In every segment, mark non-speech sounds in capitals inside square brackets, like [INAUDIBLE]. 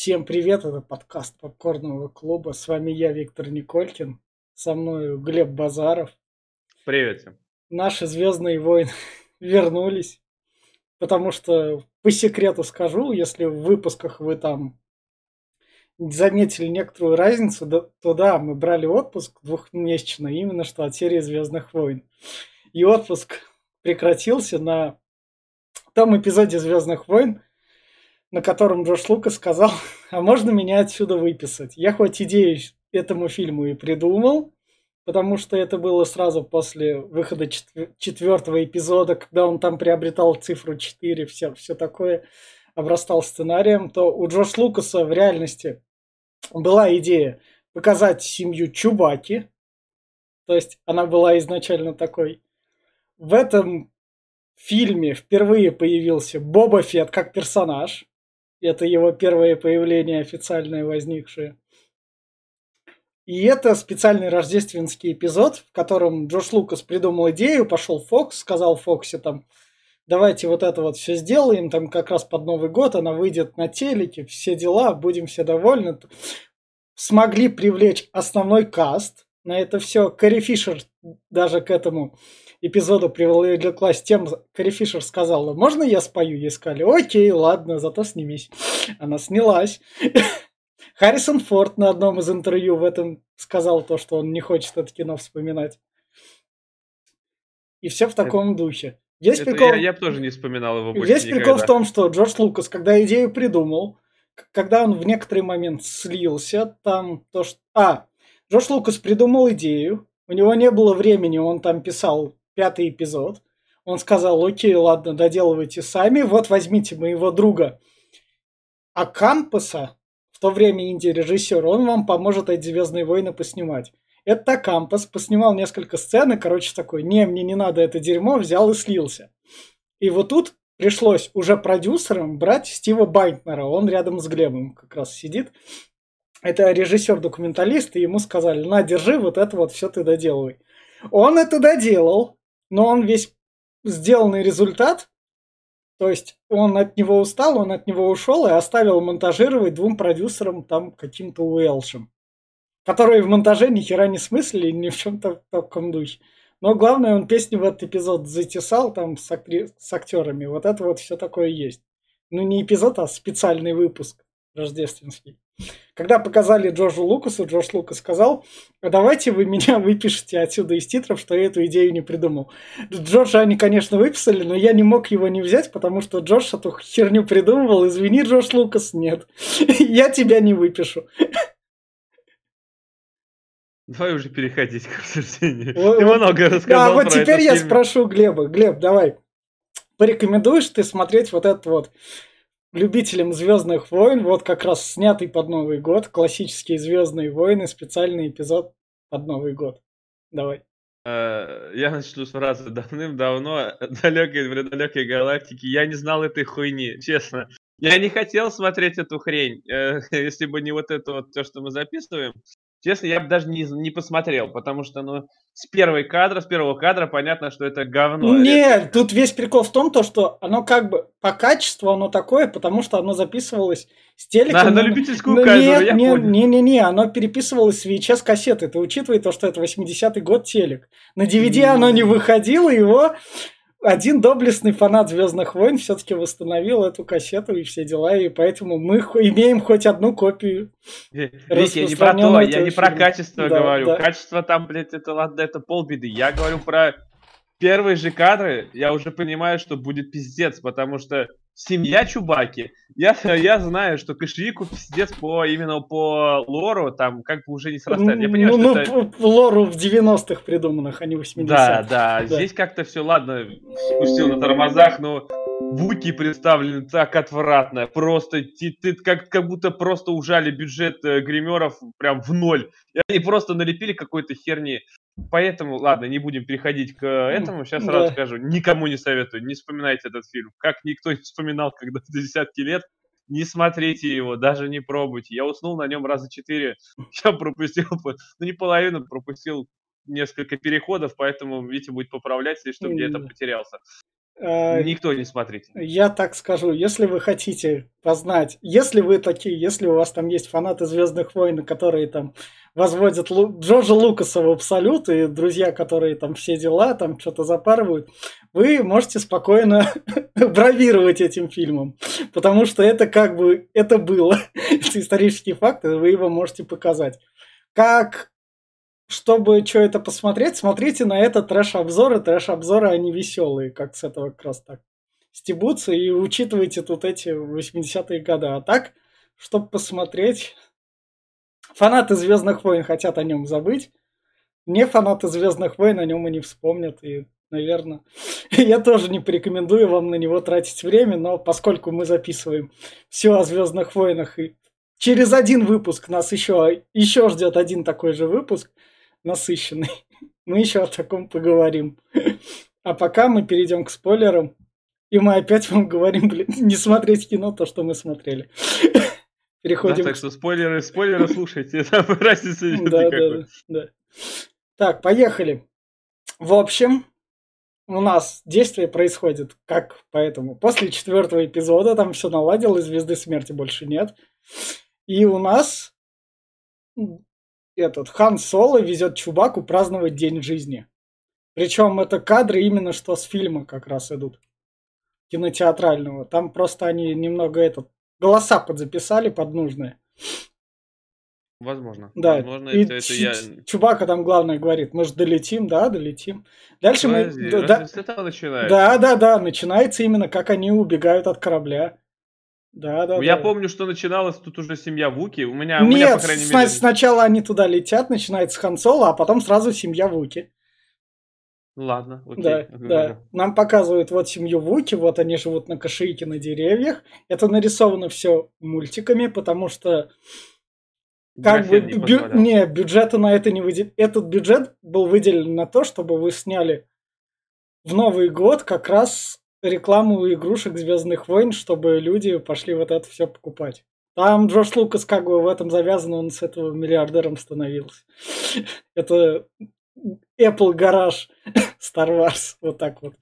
Всем привет, это подкаст Попкорного клуба. С вами я, Виктор Николькин. Со мной Глеб Базаров. Привет. Наши Звездные войны [LAUGHS] вернулись. Потому что, по секрету скажу, если в выпусках вы там заметили некоторую разницу, то да, мы брали отпуск двухмесячный именно что от серии Звездных войн. И отпуск прекратился на том эпизоде Звездных войн, на котором Джош Лукас сказал, а можно меня отсюда выписать? Я хоть идею этому фильму и придумал, потому что это было сразу после выхода четвертого эпизода, когда он там приобретал цифру 4, все, все такое, обрастал сценарием, то у Джош Лукаса в реальности была идея показать семью Чубаки, то есть она была изначально такой. В этом фильме впервые появился Боба Фетт как персонаж. Это его первое появление официальное возникшее. И это специальный рождественский эпизод, в котором Джош Лукас придумал идею, пошел Фокс, сказал Фоксе там, давайте вот это вот все сделаем, там как раз под Новый год она выйдет на телеке, все дела, будем все довольны. Смогли привлечь основной каст на это все. Кэрри Фишер даже к этому эпизоду привлеклась тем, Кэрри Фишер сказала, можно я спою? Ей сказали, окей, ладно, зато снимись. Она снялась. [LAUGHS] Харрисон Форд на одном из интервью в этом сказал то, что он не хочет это кино вспоминать. И все в таком это, духе. Весь это прикол... Я, я бы тоже не вспоминал его больше Весь никогда. прикол в том, что Джордж Лукас, когда идею придумал, когда он в некоторый момент слился, там то, что... А, Джордж Лукас придумал идею, у него не было времени, он там писал пятый эпизод. Он сказал, окей, ладно, доделывайте сами, вот возьмите моего друга. А в то время инди-режиссер, он вам поможет эти «Звездные войны» поснимать. Это Кампас поснимал несколько сцен, и, короче, такой, не, мне не надо это дерьмо, взял и слился. И вот тут пришлось уже продюсерам брать Стива Байтнера, он рядом с Глебом как раз сидит. Это режиссер-документалист, и ему сказали, на, держи, вот это вот все ты доделывай. Он это доделал, но он весь сделанный результат, то есть он от него устал, он от него ушел и оставил монтажировать двум продюсерам там каким-то Уэлшем, которые в монтаже ни хера не смыслили ни в чем-то таком духе. Но главное, он песню в этот эпизод затесал там с, актри... с актерами. Вот это вот все такое есть. Ну, не эпизод, а специальный выпуск рождественский. Когда показали Джорджу Лукасу, Джордж Лукас сказал, «А давайте вы меня выпишите отсюда из титров, что я эту идею не придумал. Джорджа они, конечно, выписали, но я не мог его не взять, потому что Джордж эту херню придумывал. Извини, Джордж Лукас, нет. [LAUGHS] Я тебя не выпишу. Давай уже переходить к обсуждению. Ты много рассказал А вот теперь я спрошу Глеба. Глеб, давай, порекомендуешь ты смотреть вот этот вот любителям Звездных войн, вот как раз снятый под Новый год, классические Звездные войны, специальный эпизод под Новый год. Давай. Э, я начну с фразы давным-давно, далекой, в далекой галактике, я не знал этой хуйни, честно. Я не хотел смотреть эту хрень, э, [LAUGHS] если бы не вот это вот то, что мы записываем. Честно, я бы даже не, не посмотрел, потому что, ну, с первой кадра, с первого кадра понятно, что это говно. Нет, это... тут весь прикол в том, то, что оно как бы по качеству оно такое, потому что оно записывалось с телека. На, на любительскую ну, камеру, нет, я нет, понял. Не-не-не, оно переписывалось с VHS-кассеты. Ты учитывай то, что это 80-й год телек. На DVD оно не выходило, его один доблестный фанат Звездных войн все-таки восстановил эту кассету и все дела, и поэтому мы имеем хоть одну копию. Ведь я не про то, я не про качество да, говорю. Да. Качество там, блядь, это ладно, это полбеды. Я говорю про первые же кадры, я уже понимаю, что будет пиздец, потому что семья Чубаки. Я, я знаю, что Кошевику пиздец по именно по лору там как бы уже не срастает. Я понимаю, ну, что ну, это... лору в 90-х придуманных, а не 80-х. Да, да, да. Здесь как-то все, ладно, спустил на тормозах, но Буки представлены так отвратно. Просто ты, ты как, как будто просто ужали бюджет э, гримеров прям в ноль. И они просто налепили какой-то херни. Поэтому, ладно, не будем переходить к этому. Сейчас да. сразу скажу, никому не советую, не вспоминайте этот фильм. Как никто не вспоминал когда-то десятки лет, не смотрите его, даже не пробуйте. Я уснул на нем раза четыре. [LAUGHS] Я пропустил, [LAUGHS] ну не половину, пропустил несколько переходов, поэтому Витя будет поправлять, если что, где-то потерялся. Э, Никто не смотрите. Я так скажу, если вы хотите познать, если вы такие, если у вас там есть фанаты Звездных войн, которые там возводят Лу- Джорджа Лукаса в абсолют, и друзья, которые там все дела, там что-то запарывают, вы можете спокойно [LAUGHS] бравировать этим фильмом, потому что это как бы, это было, [LAUGHS] это исторический факт, и вы его можете показать. Как чтобы что это посмотреть, смотрите на это трэш-обзоры. Трэш-обзоры, они веселые, как с этого как раз так стебутся, и учитывайте тут эти 80-е годы. А так, чтобы посмотреть, фанаты Звездных войн хотят о нем забыть, не фанаты Звездных войн о нем и не вспомнят, и, наверное, [LAUGHS] я тоже не порекомендую вам на него тратить время, но поскольку мы записываем все о Звездных войнах, и через один выпуск нас еще, еще ждет один такой же выпуск, насыщенный. [LAUGHS] Мы еще о таком поговорим. А пока мы перейдем к спойлерам. И мы опять вам говорим, блин, [LAUGHS] не смотреть кино, то, что мы смотрели. [LAUGHS] Да, Переходим так к что спойлеры, спойлеры слушайте, там разницы нет да, да, никакой. да, да. Так, поехали. В общем, у нас действие происходит как поэтому. После четвертого эпизода там все наладилось, звезды смерти больше нет. И у нас этот Хан Соло везет Чубаку праздновать день жизни. Причем это кадры именно что с фильма как раз идут. Кинотеатрального. Там просто они немного этот голоса подзаписали под нужные. Возможно. Да, Возможно, и это, это я... Чубака там главное говорит, мы же долетим, да, долетим. Дальше Подожди, мы... да, с этого начинается? да, да, да, начинается именно, как они убегают от корабля. Да, да, Я да. помню, что начиналась тут уже семья Вуки. У меня, у меня Нет, по крайней мере... сначала они туда летят, начинается Хан Соло, а потом сразу семья Вуки. Ладно, окей. Да, да. Нам показывают вот семью Вуки, вот они живут на кошейке на деревьях. Это нарисовано все мультиками, потому что как бы не бю- не, бюджета на это не выделен. Этот бюджет был выделен на то, чтобы вы сняли в Новый год как раз рекламу игрушек Звездных войн, чтобы люди пошли вот это все покупать. Там Джордж Лукас как бы в этом завязан, он с этого миллиардером становился. [LAUGHS] Это Apple гараж [LAUGHS] Star Wars, вот так вот.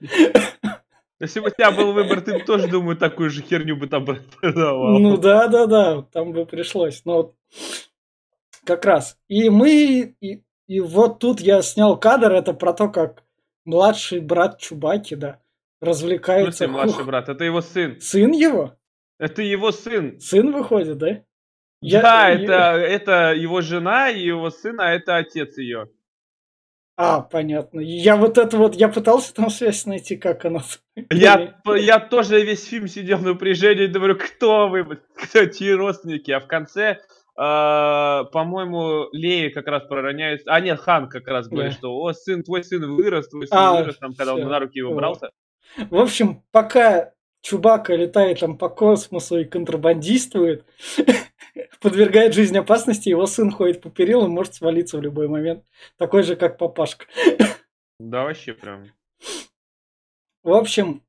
Если бы у тебя был выбор, ты бы тоже, думаю, такую же херню бы там [LAUGHS] продавал. Ну да, да, да, там бы пришлось. Но как раз. И мы, и, и вот тут я снял кадр, это про то, как младший брат Чубаки, да, развлекается. смысле, младший брат? Это его сын. Сын его? Это его сын. Сын выходит, да? Я- да, я- это, это его жена и его сын, а это отец ее. А, понятно. Я вот это вот, я пытался там связь найти, как она. Я, я тоже весь фильм сидел в напряжении думаю, кто вы, [LAUGHS] кто чьи родственники, а в конце, э, по-моему, Лея как раз пророняется, а нет, Хан как раз говорит, Да. что, о, сын, твой сын вырос, твой сын А, вырос, там, когда он всё. на руки его брался. В общем, пока Чубака летает там по космосу и контрабандистует, [LAUGHS] подвергает жизнь опасности, его сын ходит по перилам, может свалиться в любой момент. Такой же, как папашка. Да, вообще прям. В общем,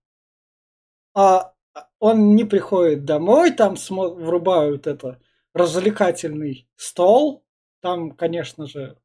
а он не приходит домой, там врубают это развлекательный стол. Там, конечно же,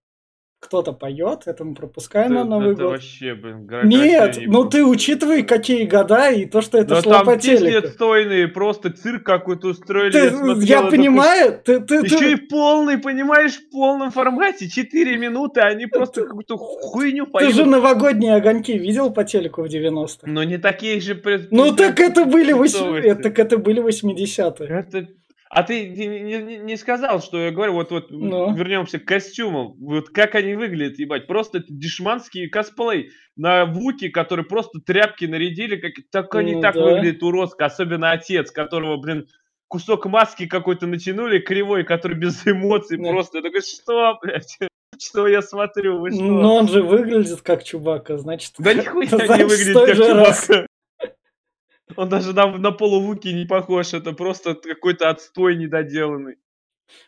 кто-то поет, это мы пропускаем на Это- Новый это год. вообще, блин, Нет, графиний ну ты учитывай, какие года и то, что это Да шло там по песни телеку. отстойные, просто цирк какой-то устроили. Ты- смотрел, я это понимаю, ты, ты, ты- Еще и полный, понимаешь, в полном формате. Четыре минуты, они просто какую-то хуйню ты поют. же новогодние огоньки видел по телеку в 90-х? Но не такие же... Ну так это были, вось- готовности. это, так это были 80-е. Это... А ты не, не- не- сказал, что я говорю, вот, вот Ну. вернемся к костюмам. Вот как они выглядят, ебать. Просто дешманский косплей на Вуки, который просто тряпки нарядили. Как... Так они Ну так да. выглядят уродко. Особенно отец, которого, блин, кусок маски какой-то натянули, кривой, который без эмоций Да. просто. Я такой, что, блядь? Что я смотрю? Вы что? Но он же выглядит как Чубака, значит... Да нихуя [LAUGHS] значит, не выглядит как же раз. Он даже на, на полувуки не похож. Это просто какой-то отстой недоделанный.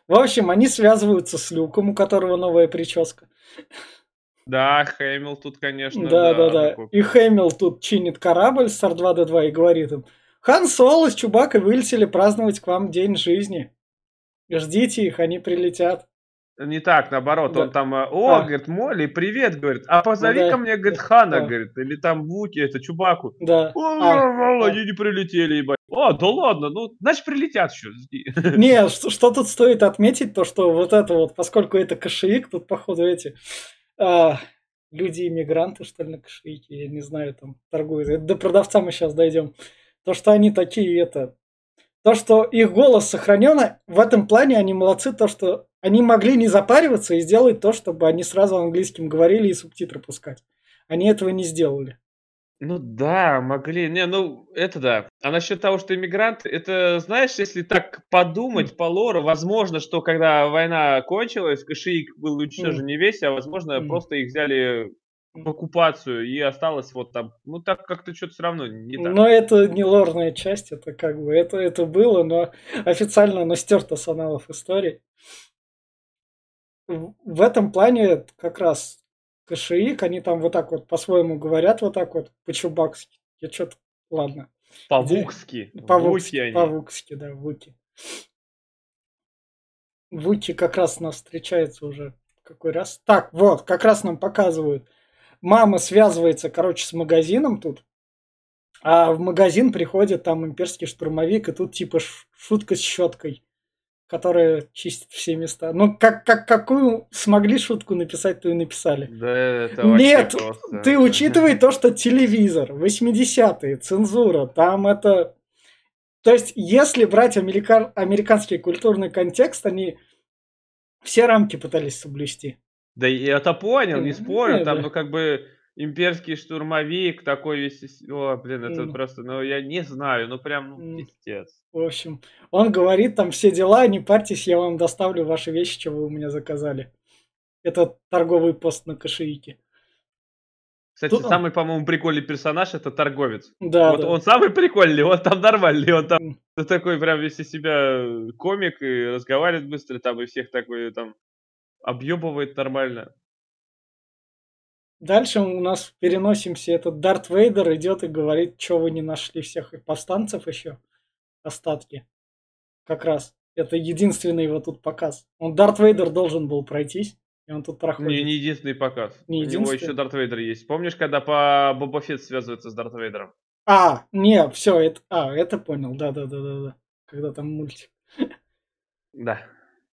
В общем, они связываются с Люком, у которого новая прическа. Да, Хэмилл тут, конечно, Да, да, да. такой И Хэмилл тут чинит корабль с Р2-Д2 и говорит им, Хан Соло с Чубакой вылетели праздновать к вам день жизни. Ждите их, они прилетят. Не так, наоборот, Да. он там, э, о, А. говорит, Молли, привет, говорит, а позови да, ко мне, говорит, да, Хана, да. говорит, или там Вуки, это Чубаку. Да. О, А, а. они не прилетели, ебать. О, да ладно, ну, значит, прилетят еще. [LAUGHS] Не, что, что тут стоит отметить, то что вот это вот, поскольку это кошевик, тут походу эти а, люди-иммигранты, что ли, на кошевике, я не знаю, там торгуют. Это До продавца мы сейчас дойдем. То, что они такие, это... То, что их голос сохранен, в этом плане они молодцы, то, что они могли не запариваться и сделать то, чтобы они сразу английским говорили и субтитры пускать. Они этого не сделали. Ну да, могли. Не, ну это да. А насчет того, что иммигранты, это, знаешь, если так подумать по лору, возможно, что когда война кончилась, Кашиик был уничтожен не весь, а возможно, Мгм. просто их взяли в оккупацию и осталось вот там. Ну так как-то что-то все равно не так. Но это не лорная часть, это как бы, это, это было, но официально оно стерто с аналов истории. В этом плане как раз кашиик, они там вот так вот по-своему говорят, вот так вот, по-чубакски. Я что-то, ладно. По-вукски. По-вукски, по-вукски, да, вуки. Вуки как раз нас встречается уже какой раз. Так, вот, как раз нам показывают. Мама связывается, короче, с магазином тут. А в магазин приходит там имперский штурмовик, и тут типа шутка с щеткой, которая чистит все места. Ну, как, как, какую смогли шутку написать, то и написали. Да это Нет, просто. ты учитывай то, что телевизор, 80-е, цензура, там это... То есть, если брать америка- американский культурный контекст, они все рамки пытались соблюсти. Да и это понял, не М, спорю, ну там, ну, как бы, имперский штурмовик такой весь, о, блин, это М. просто, ну, я не знаю, ну, прям, ну, пиздец. В общем, он говорит там все дела, не парьтесь, я вам доставлю ваши вещи, что вы у меня заказали. Это торговый пост на кошельке. Кстати, Тут- самый, по-моему, прикольный персонаж это торговец. Да, вот да. он самый прикольный, он там нормальный, он там ну, такой прям весь из себя э, комик и разговаривает быстро там, и всех такой там объебывает нормально. Дальше у нас переносимся, этот Дарт Вейдер идет и говорит, что вы не нашли всех и повстанцев еще, остатки. Как раз. Это единственный его тут показ. Он Дарт Вейдер должен был пройтись, и он тут проходит. Не, не единственный показ. Не У него еще единственный? Дарт Вейдер есть. Помнишь, когда по Боба Фетт связывается с Дарт Вейдером? А, не, все, это, а, это понял, да, да, да, да, да. Когда там мультик. Да.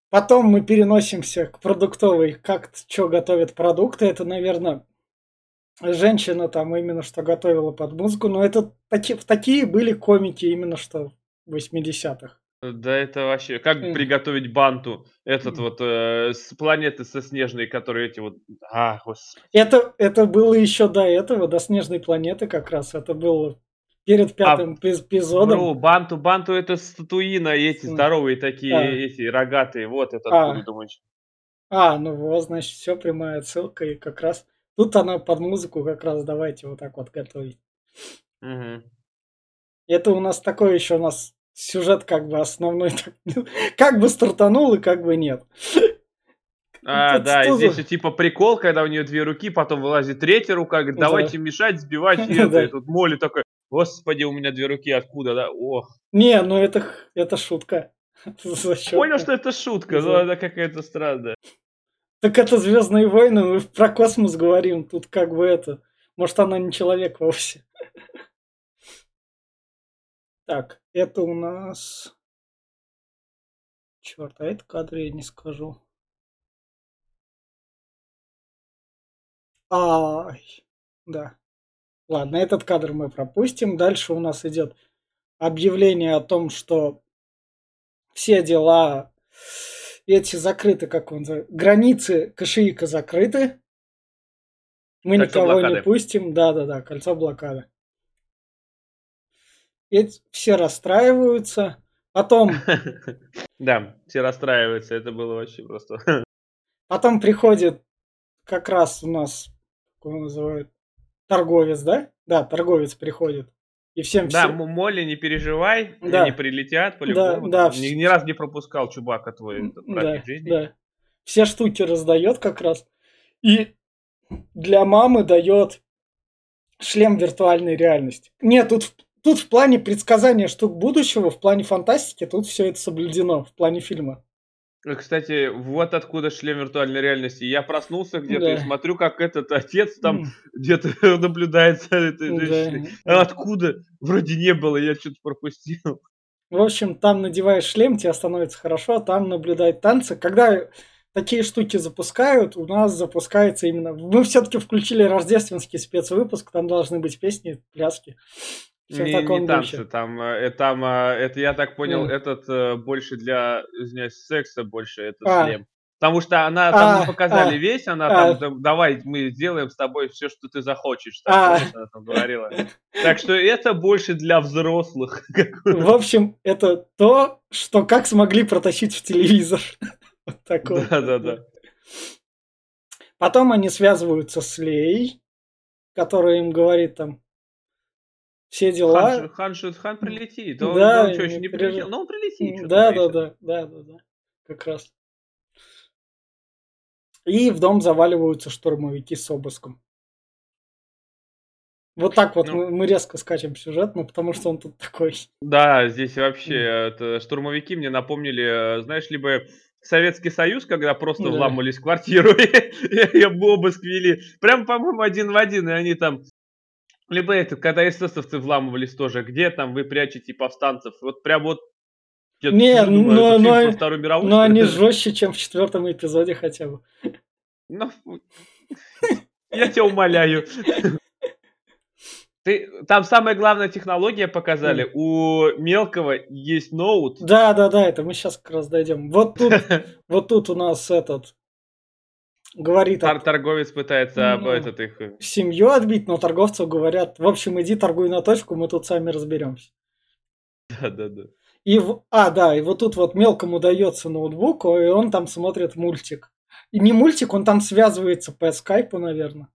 Потом мы переносимся к продуктовой, как что готовят продукты. Это, наверное, женщина там именно что готовила под музыку. Но это таки, в такие были комики именно что в 80-х. Да это вообще, как М. приготовить банту, этот М. вот э, с планеты со снежной, которые эти вот, а, господи. Это, это было еще до этого, до Снежной планеты как раз. Это было перед пятым эпи- эпизодом. Вру, банту, банту это статуина, эти М. здоровые такие, А. эти рогатые, вот это А. откуда думаешь. А, ну вот, значит, все, прямая ссылка. И как раз тут она под музыку как раз давайте вот так вот готовить. Мгм. Это у нас такой еще у нас сюжет как бы основной. [LAUGHS] так, как бы стартанул и как бы нет. [LAUGHS] А, Тут да, и здесь типа прикол, когда у нее две руки, потом вылазит третья рука, говорит, Да. давайте мешать, сбивать, [LAUGHS] это, Да. и тут Молли такой, господи, у меня две руки, откуда, да, ох. Не, ну это, это шутка. Зачем? Понял, что это шутка, но Да. она какая-то странная. Так это Звездные войны, мы про космос говорим. Тут как бы это. Может, она не человек вовсе. Так, это у нас. Черт, а это кадр я не скажу. Ай, да. Ладно, этот кадр мы пропустим. Дальше у нас идет объявление о том, что все дела эти закрыты, как он границы Кашиика закрыты. Мы Кольцо никого блокады. не пустим. Да-да-да, кольцо блокады. Эти все расстраиваются. Потом, [LAUGHS] Да, все расстраиваются, это было вообще просто. [LAUGHS] потом приходит как раз у нас, как его называют, торговец, да? Да, торговец приходит. И всем Да, все- М- Молли, не переживай, Да. они прилетят по-любому. да, Там Ни, ни разу не пропускал Чубака твой этот Да, жизни. да. Все штуки раздает как раз. И для мамы дает шлем виртуальной реальности. Нет, тут, тут в плане предсказания штук будущего, в плане фантастики, тут все это соблюдено в плане фильма. Э, Кстати, вот откуда шлем виртуальной реальности. Я проснулся где-то и Да. смотрю, как этот отец там М, где-то [LAUGHS] наблюдает за этой женщиной. да. А откуда? Вроде не было, я что-то пропустил. В общем, там надеваешь шлем, тебе становится хорошо, там наблюдать танцы. Когда такие штуки запускают, у нас запускается именно... Мы все-таки включили рождественский спецвыпуск, там должны быть песни, пляски. Все Не, не танцы, духе. там, э, там, э, это я так понял, М. этот э, больше для, извиняюсь, секса больше, этот А. шлем. Потому что она там не А, показали а, весь, она а. там, да- давай мы сделаем с тобой все, что ты захочешь. А. Так, помнишь, она там говорила. Так что это больше для взрослых. В общем, это то, что как смогли протащить в телевизор. [LAUGHS] Вот такое. Да-да-да. Потом они связываются с Лей, которая им говорит там все Хан, дела. хан, же- хан прилетит. Он, Да, он что, еще не прилетел? Ну, он прилетит. Да, да, да, да, да, да. Как раз. И в дом заваливаются штурмовики с обыском. Вот так вот Ну. мы, мы резко скачем сюжет, ну потому что он тут такой. Да, здесь вообще это, штурмовики мне напомнили, э, знаешь, либо Советский Союз, когда просто Да. вламывались в квартиру [LAUGHS] и, и обыск вели. Прям, по-моему, один в один, и они там... Либо это, когда эсэсовцы вламывались тоже, где там вы прячете повстанцев? Вот прям вот... Я Не, думаю, но- но- Вторую мировую, Но они [LAUGHS] жестче, чем в четвертом эпизоде хотя бы. Ну, я тебя умоляю. Ты, там самая главная технология показали. У мелкого есть ноут. Да, да, да, это мы сейчас как раз дойдем. Вот тут, [LAUGHS] вот тут у нас этот говорит от торговец пытается Ну. этот их. э, семью отбить, но торговцу говорят, в общем, иди торгуй на точку, мы тут сами разберемся. Да, да, да. И в... А, да, и вот тут вот мелкому дается ноутбук, и он там смотрит мультик. И не мультик, он там связывается по скайпу, наверное.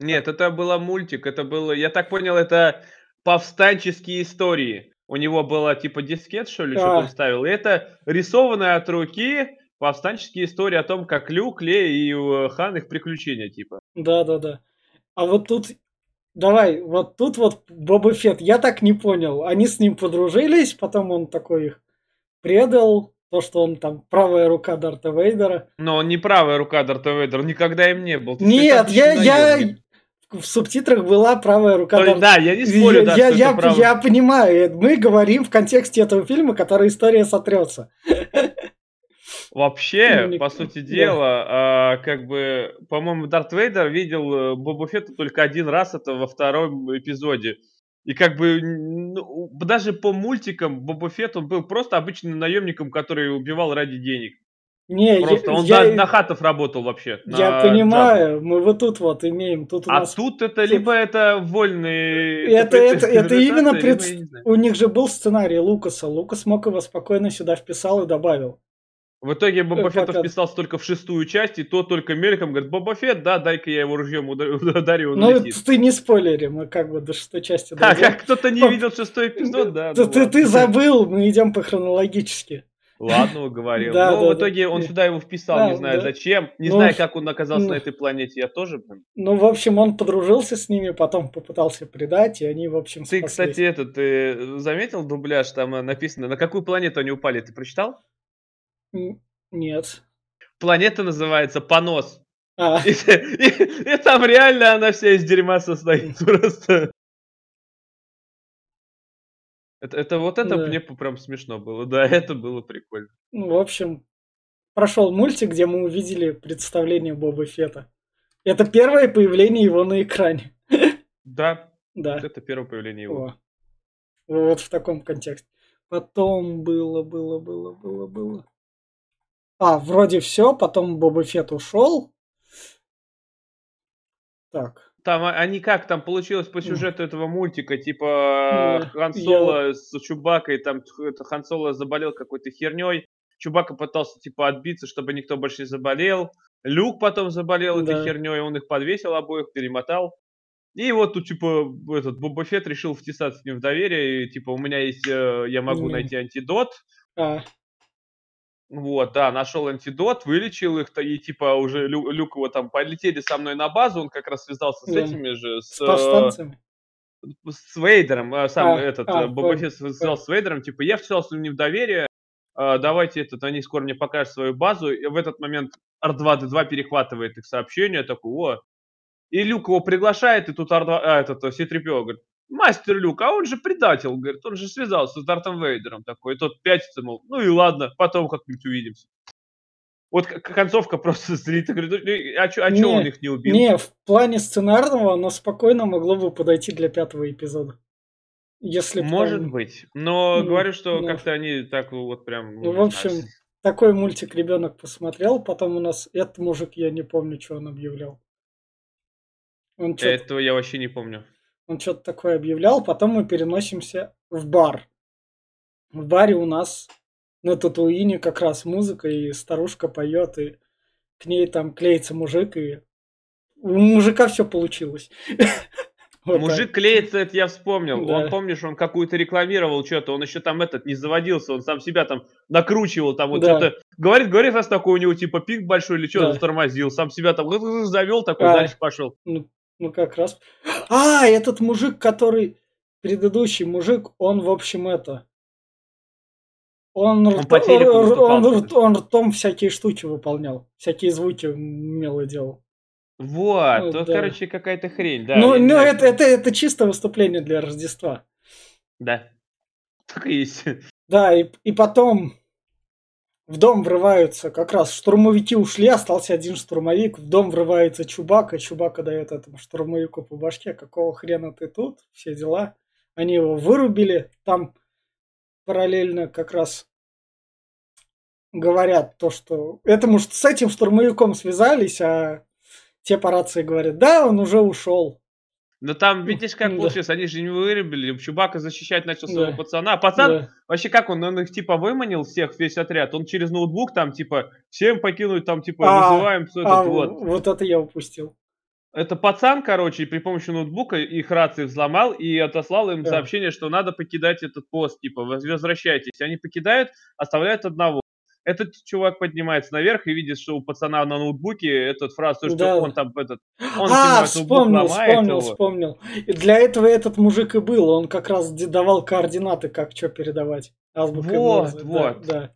Нет, это было мультик, это было, я так понял, это повстанческие истории. У него было типа дискет, что ли, что-то А. он ставил. И это рисованная от руки повстанческие истории о том, как Люк, Лей и э, Хан их приключения, типа. Да, да, да. А вот тут, давай, вот тут вот Боба Фетт, я так не понял. Они с ним подружились, потом он такой их предал, то, что он там правая рука Дарта Вейдера. Но он не правая рука Дарта Вейдера, никогда им не был. Ты Нет, я, я в субтитрах была правая рука То Дарта Да, я не спорю, да, я, я, правая. я понимаю, мы говорим в контексте этого фильма, который история сотрется. [LAUGHS] Вообще, Ну, по сути да. дела, а, как бы, по-моему, Дарт Вейдер видел э, Боба Фетта только один раз, это во втором эпизоде. И как бы, ну, даже по мультикам Боба Фетт, он был просто обычным наемником, который убивал ради денег. Не, я- Просто он я, на, на хатов работал вообще. я на понимаю, мы вот тут вот имеем, тут у. А нас тут это либо это вольный... Это, это, [LAUGHS] это именно пред... я. У них же был сценарий Лукаса. Лукас мог его спокойно сюда вписал и добавил. В итоге Боба Фетта показывает. вписался только в шестую часть, и то только мельком говорит, Боба Фетт, да, дай-ка я его ружьем [LAUGHS] ударю, он Ну, летит. ты не спойлери, мы как бы до шестой части А, дойдем. как кто-то не видел шестой эпизод, да. Ты, ну ты, ладно. ты забыл, мы идем по хронологически. Ладно, уговорил. Да, Но да, в итоге да. он сюда его вписал, А, не знаю да. зачем, не Ну, знаю, как он оказался ну. на этой планете, я тоже, блин. Ну, в общем, он подружился с ними, потом попытался предать, и они, в общем, Ты, спаслись. кстати, этот, ты заметил дубляж, там э, написано, на какую планету они упали, ты прочитал? Нет. Планета называется Понос. А, И, и- и там реально она вся из дерьма состоит просто. Это, это вот это Да. мне прям смешно было. Да, это было прикольно. ну, в общем, прошел мультик, где мы увидели представление Боба Фета. Это первое появление его на экране. Да, Да. это первое появление его. О. Вот в таком контексте. Потом было, было, было, было, было. А, вроде все, потом Боба Фетт ушел. Так. Там а- они как там получилось по сюжету этого мультика, типа Да, Хан я- Соло с Чубакой, там Хан Соло заболел какой-то херней, Чубака пытался типа отбиться, чтобы никто больше не заболел, Люк потом заболел этой Да. херней, он их подвесил обоих, перемотал. И вот тут, типа, этот Боба Фетт решил втесаться с ним в доверие, и, типа, у меня есть, э, я могу Не. найти антидот, А, вот, да, нашел антидот, вылечил их, и типа уже Лю- Люк его там полетели со мной на базу, он как раз связался с Да. этими же, с, с э, с Вейдером, а, сам А, этот а, Боба понял, Фетт связался с Вейдером, типа я втесался с ним в доверие, а, давайте этот, они скоро мне покажут свою базу, и в этот момент R2-D2 перехватывает их сообщение, такой, о, и Люк его приглашает, и тут R2, а, этот, C-3PO говорит, мастер Люк, а он же предатель, говорит, он же связался с Дартом Вейдером такой, и тот пятится, мол, ну и ладно, потом как-нибудь увидимся. Вот концовка [LAUGHS] просто зрит, говорит, «Ну, а чё, а чё он их не убил? Не, в плане сценарного оно спокойно могло бы подойти для пятого эпизода. Если Может там... быть, но Ну, говорю, что ну. как-то они так вот прям... Ну, в общем, знаю. такой мультик ребенок посмотрел, потом у нас этот мужик, я не помню, что он объявлял. Он Этого я вообще не помню. Он что-то такое объявлял, потом мы переносимся в бар. В баре у нас на Татуине как раз музыка, и старушка поет, и к ней там клеится мужик, и у мужика все получилось. [LAUGHS] Вот так. Мужик клеится, это я вспомнил. Да. Он, помнишь, он какую-то рекламировал что-то, он еще там этот не заводился, он сам себя там накручивал, там вот Да. что-то. Говорит, говорит, раз такой у него типа пик большой или что, Да. затормозил, сам себя там завел, такой А. дальше пошел. Ну, ну как раз. А, этот мужик, который предыдущий мужик, он, в общем, это. Он, он, что ли? рт- он ртом всякие штуки выполнял. Всякие звуки умело делал. Вот, Ну, тут, да. короче, какая-то хрень, да. ну, ну это, это, это чисто выступление для Рождества. Да. Так и есть. Да, и, и потом в дом врываются, как раз. Штурмовики ушли, остался один штурмовик, в дом врывается Чубака, Чубака дает этому штурмовику по башке, какого хрена ты тут, все дела. Они его вырубили, там параллельно как раз говорят то, что этому с этим штурмовиком связались, а те по рации говорят, да, он уже ушел. Но там, видишь, как получилось, они же не вырубили, Чубака защищать начал своего пацана, а пацан. Вообще как он? Он их типа выманил всех, весь отряд. Он через ноутбук там типа всем покинуть там типа А, вызываем всё А, этот вот. вот это я упустил. Это пацан, короче, при помощи ноутбука их рации взломал и отослал им Да. сообщение, что надо покидать этот пост, типа воз- возвращайтесь. Они покидают, оставляют одного. Этот чувак поднимается наверх и видит, что у пацана на ноутбуке этот фраз, то, что Да. он там этот, он а, снимает ноутбук, вспомнил, вспомнил, его. вспомнил. И для этого этот мужик и был. Он как раз давал координаты, как что передавать. Азбукой Вот, Морзе. Да, вот. Да,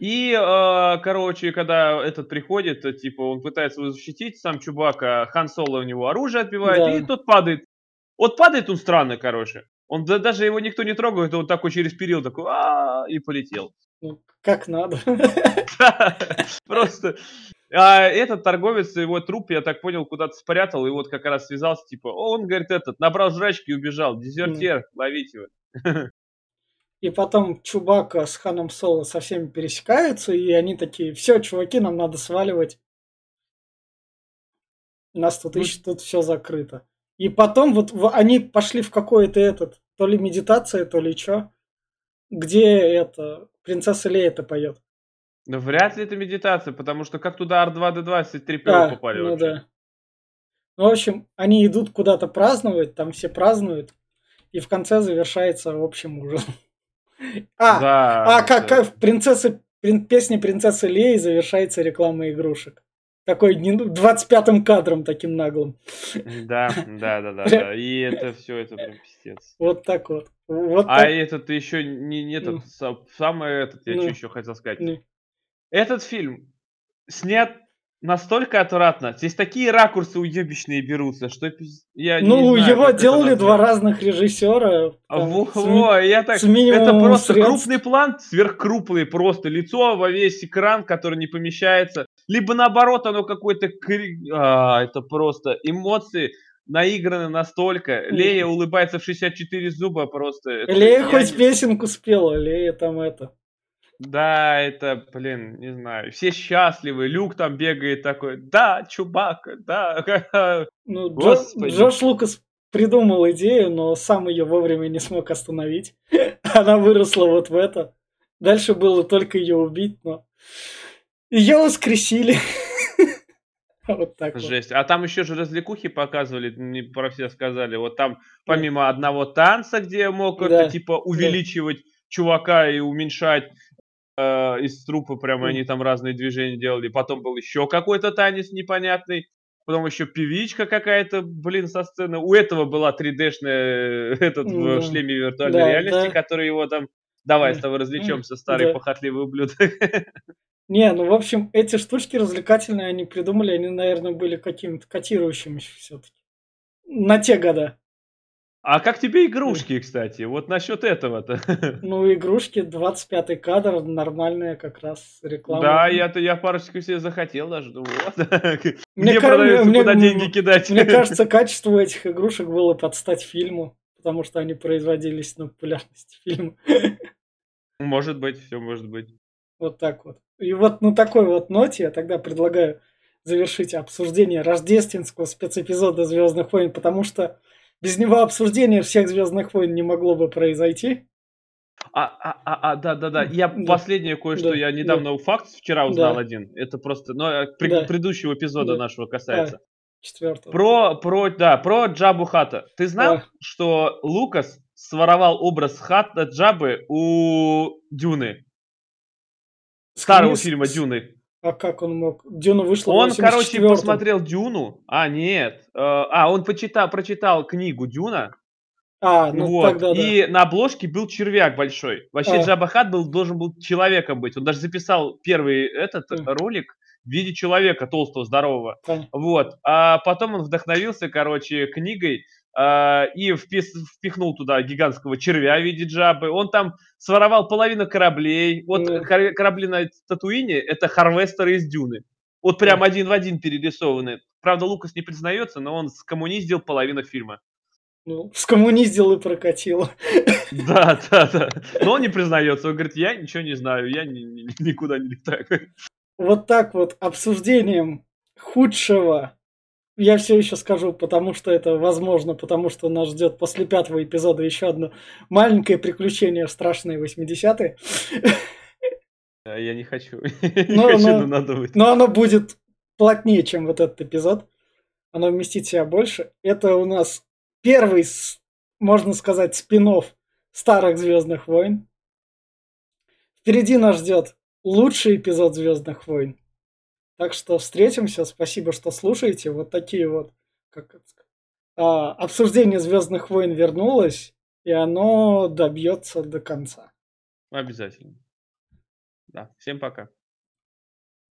И, э, короче, когда этот приходит, типа, он пытается его защитить, сам Чубака, Хан Соло у него оружие отбивает, Да. и тот падает. Вот падает он странно, короче. Он да- даже его никто не трогает, он такой через перил такой «А-а-а», и полетел. Ну, как надо. [LAUGHS] Просто. А этот торговец его труп, я так понял, куда-то спрятал, и вот как раз связался, типа, «О, он, говорит, этот, набрал жрачки и убежал, дезертир, ловите его. И потом Чубака с Ханом Соло со всеми пересекаются, и они такие, все, чуваки, нам надо сваливать. Нас тут Ну, ищут, тут все закрыто. И потом вот они пошли в какой-то этот, то ли медитация, то ли что, где это, принцесса Лея это поет. Но вряд ли это медитация, потому что как туда R2-D2 с 3 А, попали ну вообще? да. Ну, в общем, они идут куда-то праздновать, там все празднуют, и в конце завершается общим ужасом. А, Да, а как, как в принцессе, прин- песне принцессы Леи завершается реклама игрушек. Такой не- 25-м кадром таким наглым. Да, да, да, да, да. И это все, это прям пиздец. Вот так вот. Вот А так. этот еще не, не этот, Ну. са- самый этот, я Ну. что еще хотел сказать. Ну, Этот фильм снят настолько отвратно. Здесь такие ракурсы уебищные берутся, что я не Ну, знаю, его делали два разных режиссера. Там, Во, с во, я так... с Это просто средств. крупный план, сверхкрупный просто, лицо во весь экран, который не помещается. Либо наоборот, оно какой-то... кри- А, это просто эмоции наиграны настолько. Лея улыбается в 64 зуба просто. Лея хоть песенку спела, Лея там это. Да, это, блин, не знаю. Все счастливы. Люк там бегает такой. Да, Чубака, да. ха-ха». [LAUGHS] Ну, Джо-. Джош Лукас придумал идею, но сам ее вовремя не смог остановить. [LAUGHS] Она выросла вот в это. Дальше было только ее убить, но ее воскресили. [LAUGHS] [LAUGHS] Вот так вот. Жесть. А там еще же развлекухи показывали, не про все сказали. Вот там помимо одного танца, где мог Да. это типа увеличивать чувака и уменьшать э, из трупа, прямо Мгм. они там разные движения делали. Потом был еще какой-то танец непонятный. Потом еще певичка какая-то, блин, со сцены. У этого была 3D-шная этот Ну в да. шлеме виртуальной Да, реальности, да. который его там Давай с тобой развлечемся, старый Да. похотливый ублюдок. [LAUGHS] Не, ну, в общем, эти штучки развлекательные они придумали, они, наверное, были какими-то котирующимися все-таки. На те года. А как тебе игрушки, кстати? Вот насчет этого-то. [LAUGHS] Ну, игрушки, 25-й кадр, нормальная как раз реклама. Да, я-то я парочку себе захотел даже. Думаю, вот. [LAUGHS] Мне Где ка- продаются, мне- куда деньги кидать? Мне кажется, [LAUGHS] качество этих игрушек было под стать фильму, потому что они производились на популярности фильма. Может быть, все может быть. Вот так вот. И вот на такой вот ноте я тогда предлагаю завершить обсуждение рождественского спецэпизода Звездных войн, потому что без него обсуждение всех Звездных войн не могло бы произойти. А, а, а, а, да, да, да. Я Да. последнее кое-что, Да, я недавно факт вчера узнал Да. один. Это просто, ну, э, при- Да. предыдущего эпизода Да. нашего касается. Четвертого. Про, про, да, про Джабу Хата. Ты знал, Да. что Лукас своровал образ Хата Джабы у Дюны? Старого Сквиз- фильма Дюны. А как он мог? Дюна вышла Он, в короче, 84-м. посмотрел Дюну. А, нет. э, А, он почитал, прочитал книгу Дюна. А, ну вот. тогда да. И на обложке был червяк большой. Вообще А. Джаба Хат был, должен был человеком быть. Он даже записал первый этот Мгм. ролик в виде человека толстого, здорового. Понятно. Вот. А потом он вдохновился, короче, книгой и впис- впихнул туда гигантского червя в виде джабы. Он там своровал половину кораблей. Вот кор- корабли на Татуине — это харвестеры из Дюны. Вот прям один в один перерисованы. Правда, Лукас не признается, но он скоммуниздил половину фильма. Ну, скоммуниздил и прокатил. [LAUGHS] Да, да, да. Но он не признается. Он говорит, я ничего не знаю, я ни- ни- никуда не летаю. Вот так вот обсуждением худшего я все еще скажу, потому что это возможно, потому что нас ждет после пятого эпизода еще одно маленькое приключение в страшные 80-е. А Я не хочу. [LAUGHS] Не Ну, хочу ну, надувать. Но оно будет плотнее, чем вот этот эпизод. Оно вместит в себя больше. Это у нас первый, можно сказать, спин старых Звездных войн. Впереди нас ждет лучший эпизод Звездных войн. Так что встретимся. Спасибо, что слушаете. Вот такие вот как это а, обсуждение Звездных войн вернулось, и оно добьется до конца. Обязательно. Да, всем пока.